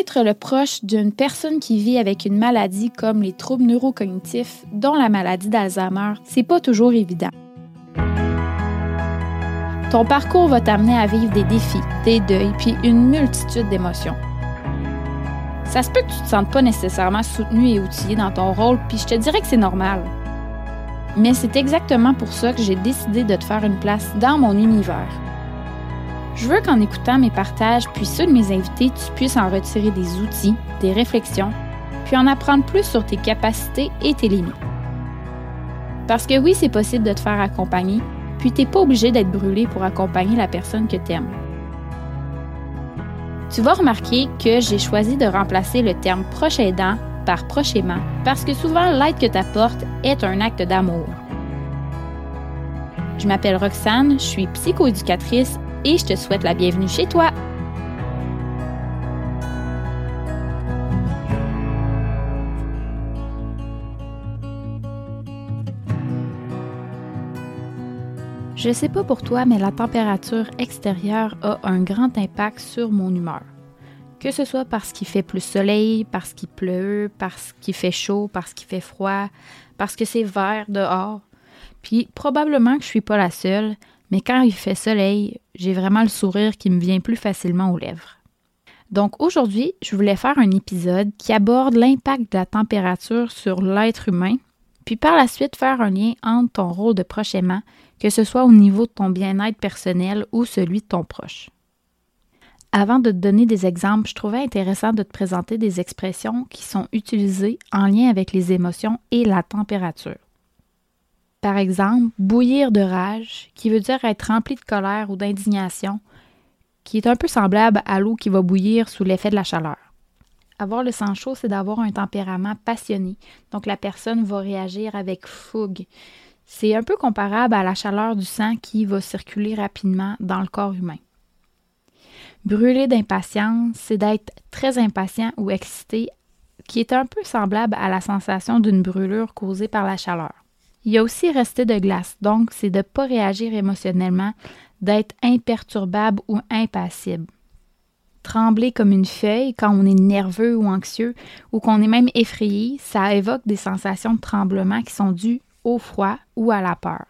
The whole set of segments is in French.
Être le proche d'une personne qui vit avec une maladie comme les troubles neurocognitifs, dont la maladie d'Alzheimer, c'est pas toujours évident. Ton parcours va t'amener à vivre des défis, des deuils, puis une multitude d'émotions. Ça se peut que tu te sentes pas nécessairement soutenu et outillé dans ton rôle, puis je te dirais que c'est normal. Mais c'est exactement pour ça que j'ai décidé de te faire une place dans mon univers. Je veux qu'en écoutant mes partages puis ceux de mes invités, tu puisses en retirer des outils, des réflexions, puis en apprendre plus sur tes capacités et tes limites. Parce que oui, c'est possible de te faire accompagner, puis tu n'es pas obligé d'être brûlé pour accompagner la personne que tu aimes. Tu vas remarquer que j'ai choisi de remplacer le terme proche aidant par proche aimant parce que souvent l'aide que tu apportes est un acte d'amour. Je m'appelle Roxane, je suis psychoéducatrice et je te souhaite la bienvenue chez toi. Je sais pas pour toi, mais la température extérieure a un grand impact sur mon humeur. Que ce soit parce qu'il fait plus soleil, parce qu'il pleut, parce qu'il fait chaud, parce qu'il fait froid, parce que c'est vert dehors. Puis probablement que je suis pas la seule, mais quand il fait soleil, j'ai vraiment le sourire qui me vient plus facilement aux lèvres. Donc aujourd'hui, je voulais faire un épisode qui aborde l'impact de la température sur l'être humain, puis par la suite faire un lien entre ton rôle de proche aimant, que ce soit au niveau de ton bien-être personnel ou celui de ton proche. Avant de te donner des exemples, je trouvais intéressant de te présenter des expressions qui sont utilisées en lien avec les émotions et la température. Par exemple, bouillir de rage, qui veut dire être rempli de colère ou d'indignation, qui est un peu semblable à l'eau qui va bouillir sous l'effet de la chaleur. Avoir le sang chaud, c'est d'avoir un tempérament passionné, donc la personne va réagir avec fougue. C'est un peu comparable à la chaleur du sang qui va circuler rapidement dans le corps humain. Brûler d'impatience, c'est d'être très impatient ou excité, qui est un peu semblable à la sensation d'une brûlure causée par la chaleur. Il y a aussi rester de glace, donc c'est de ne pas réagir émotionnellement, d'être imperturbable ou impassible. Trembler comme une feuille quand on est nerveux ou anxieux ou qu'on est même effrayé, ça évoque des sensations de tremblement qui sont dues au froid ou à la peur.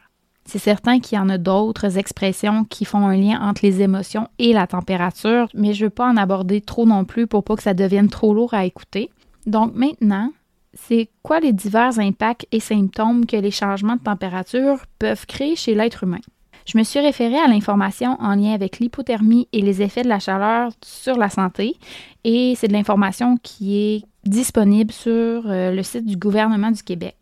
C'est certain qu'il y en a d'autres expressions qui font un lien entre les émotions et la température, mais je ne veux pas en aborder trop non plus pour pas que ça devienne trop lourd à écouter. Donc maintenant, c'est quoi les divers impacts et symptômes que les changements de température peuvent créer chez l'être humain? Je me suis référée à l'information en lien avec l'hypothermie et les effets de la chaleur sur la santé et c'est de l'information qui est disponible sur euh, le site du gouvernement du Québec.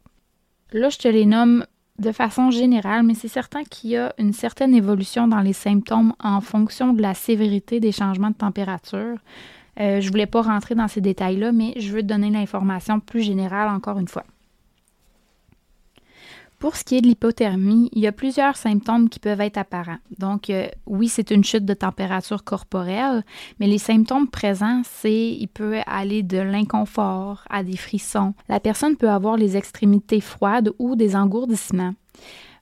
Là, je te les nomme de façon générale, mais c'est certain qu'il y a une certaine évolution dans les symptômes en fonction de la sévérité des changements de température. Euh, je ne voulais pas rentrer dans ces détails-là, mais je veux donner l'information plus générale encore une fois. Pour ce qui est de l'hypothermie, il y a plusieurs symptômes qui peuvent être apparents. Donc, euh, oui, c'est une chute de température corporelle, mais les symptômes présents, c'est il peut aller de l'inconfort à des frissons. La personne peut avoir les extrémités froides ou des engourdissements,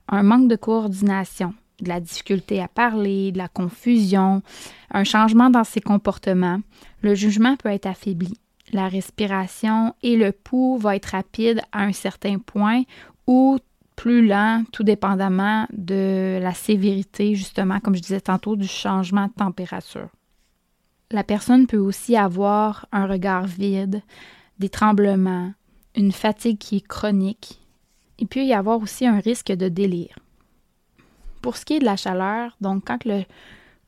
un manque de coordination, de la difficulté à parler, de la confusion, un changement dans ses comportements. Le jugement peut être affaibli. La respiration et le pouls vont être rapides à un certain point ou plus lent, tout dépendamment de la sévérité, justement, comme je disais tantôt, du changement de température. La personne peut aussi avoir un regard vide, des tremblements, une fatigue qui est chronique. Il peut y avoir aussi un risque de délire. Pour ce qui est de la chaleur, donc quand le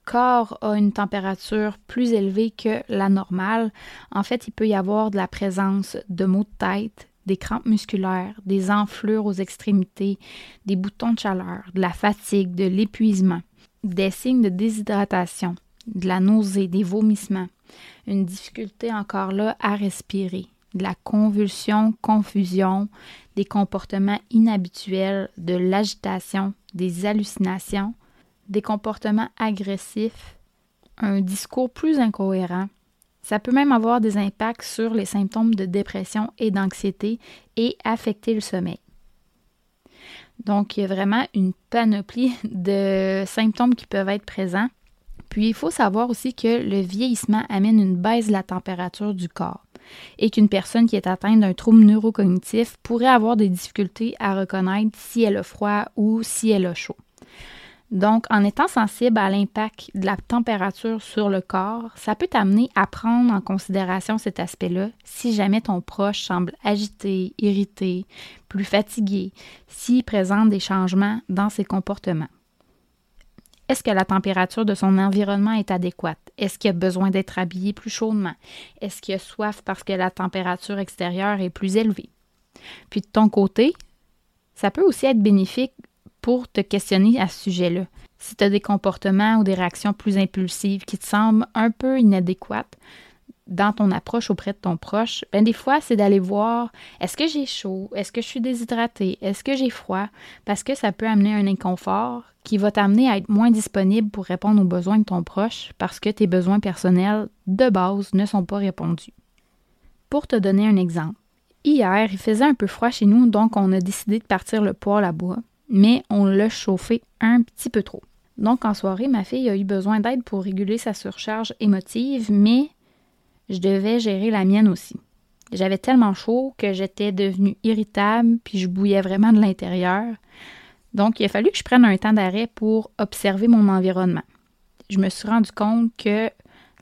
corps a une température plus élevée que la normale, en fait, il peut y avoir de la présence de maux de tête, des crampes musculaires, des enflures aux extrémités, des boutons de chaleur, de la fatigue, de l'épuisement, des signes de déshydratation, de la nausée, des vomissements, une difficulté encore là à respirer, de la convulsion, confusion, des comportements inhabituels, de l'agitation, des hallucinations, des comportements agressifs, un discours plus incohérent. Ça peut même avoir des impacts sur les symptômes de dépression et d'anxiété et affecter le sommeil. Donc, il y a vraiment une panoplie de symptômes qui peuvent être présents. Puis il faut savoir aussi que le vieillissement amène une baisse de la température du corps et qu'une personne qui est atteinte d'un trouble neurocognitif pourrait avoir des difficultés à reconnaître si elle a froid ou si elle a chaud. Donc, en étant sensible à l'impact de la température sur le corps, ça peut t'amener à prendre en considération cet aspect-là si jamais ton proche semble agité, irrité, plus fatigué, s'il présente des changements dans ses comportements. Est-ce que la température de son environnement est adéquate? Est-ce qu'il a besoin d'être habillé plus chaudement? Est-ce qu'il a soif parce que la température extérieure est plus élevée? Puis de ton côté, ça peut aussi être bénéfique pour te questionner à ce sujet-là. Si tu as des comportements ou des réactions plus impulsives qui te semblent un peu inadéquates dans ton approche auprès de ton proche, ben des fois, c'est d'aller voir est-ce que j'ai chaud, est-ce que je suis déshydratée, est-ce que j'ai froid, parce que ça peut amener un inconfort qui va t'amener à être moins disponible pour répondre aux besoins de ton proche parce que tes besoins personnels de base ne sont pas répondus. Pour te donner un exemple, hier, il faisait un peu froid chez nous, donc on a décidé de partir le poêle à bois mais on l'a chauffé un petit peu trop. Donc en soirée, ma fille a eu besoin d'aide pour réguler sa surcharge émotive, mais je devais gérer la mienne aussi. J'avais tellement chaud que j'étais devenue irritable, puis je bouillais vraiment de l'intérieur. Donc il a fallu que je prenne un temps d'arrêt pour observer mon environnement. Je me suis rendu compte que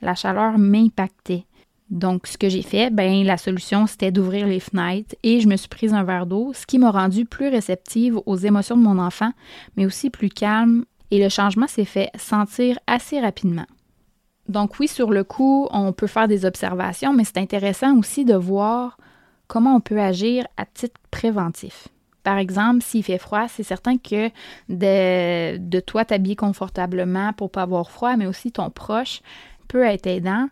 la chaleur m'impactait. Donc, ce que j'ai fait, ben, la solution, c'était d'ouvrir les fenêtres et je me suis prise un verre d'eau, ce qui m'a rendue plus réceptive aux émotions de mon enfant, mais aussi plus calme et le changement s'est fait sentir assez rapidement. Donc, oui, sur le coup, on peut faire des observations, mais c'est intéressant aussi de voir comment on peut agir à titre préventif. Par exemple, s'il fait froid, c'est certain que de, toi t'habiller confortablement pour pas avoir froid, mais aussi ton proche peut être aidant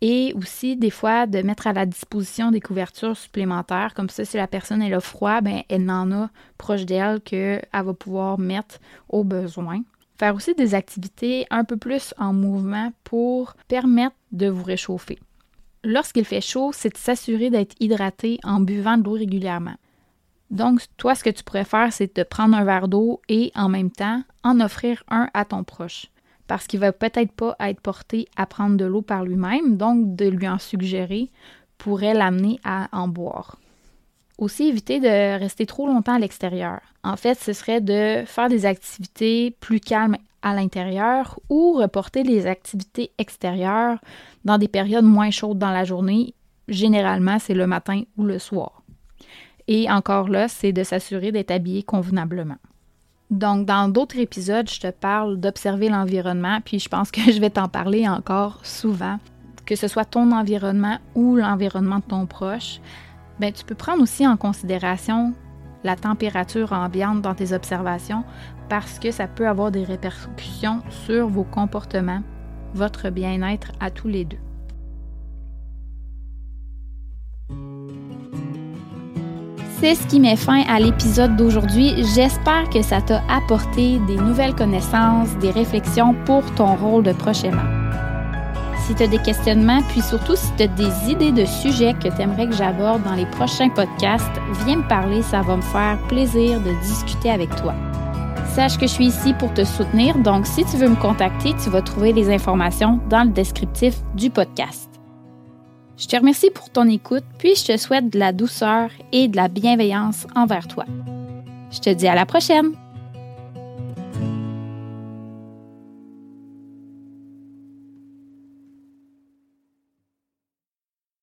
et aussi des fois de mettre à la disposition des couvertures supplémentaires. Comme ça, si la personne est a froid, ben, elle en a proche d'elle qu'elle va pouvoir mettre au besoin. Faire aussi des activités un peu plus en mouvement pour permettre de vous réchauffer. Lorsqu'il fait chaud, c'est de s'assurer d'être hydraté en buvant de l'eau régulièrement. Donc, toi, ce que tu pourrais faire, c'est de prendre un verre d'eau et en même temps en offrir un à ton proche parce qu'il va peut-être pas être porté à prendre de l'eau par lui-même, donc de lui en suggérer pourrait l'amener à en boire. Aussi, éviter de rester trop longtemps à l'extérieur. En fait, ce serait de faire des activités plus calmes à l'intérieur ou reporter les activités extérieures dans des périodes moins chaudes dans la journée. Généralement, c'est le matin ou le soir. Et encore là, c'est de s'assurer d'être habillé convenablement. Donc, dans d'autres épisodes, je te parle d'observer l'environnement, puis je pense que je vais t'en parler encore souvent. Que ce soit ton environnement ou l'environnement de ton proche, ben, tu peux prendre aussi en considération la température ambiante dans tes observations parce que ça peut avoir des répercussions sur vos comportements, votre bien-être à tous les deux. C'est ce qui met fin à l'épisode d'aujourd'hui. J'espère que ça t'a apporté des nouvelles connaissances, des réflexions pour ton rôle de prochainement. Si tu as des questionnements, puis surtout si tu as des idées de sujets que tu aimerais que j'aborde dans les prochains podcasts, viens me parler, ça va me faire plaisir de discuter avec toi. Sache que je suis ici pour te soutenir, donc si tu veux me contacter, tu vas trouver les informations dans le descriptif du podcast. Je te remercie pour ton écoute, puis je te souhaite de la douceur et de la bienveillance envers toi. Je te dis à la prochaine!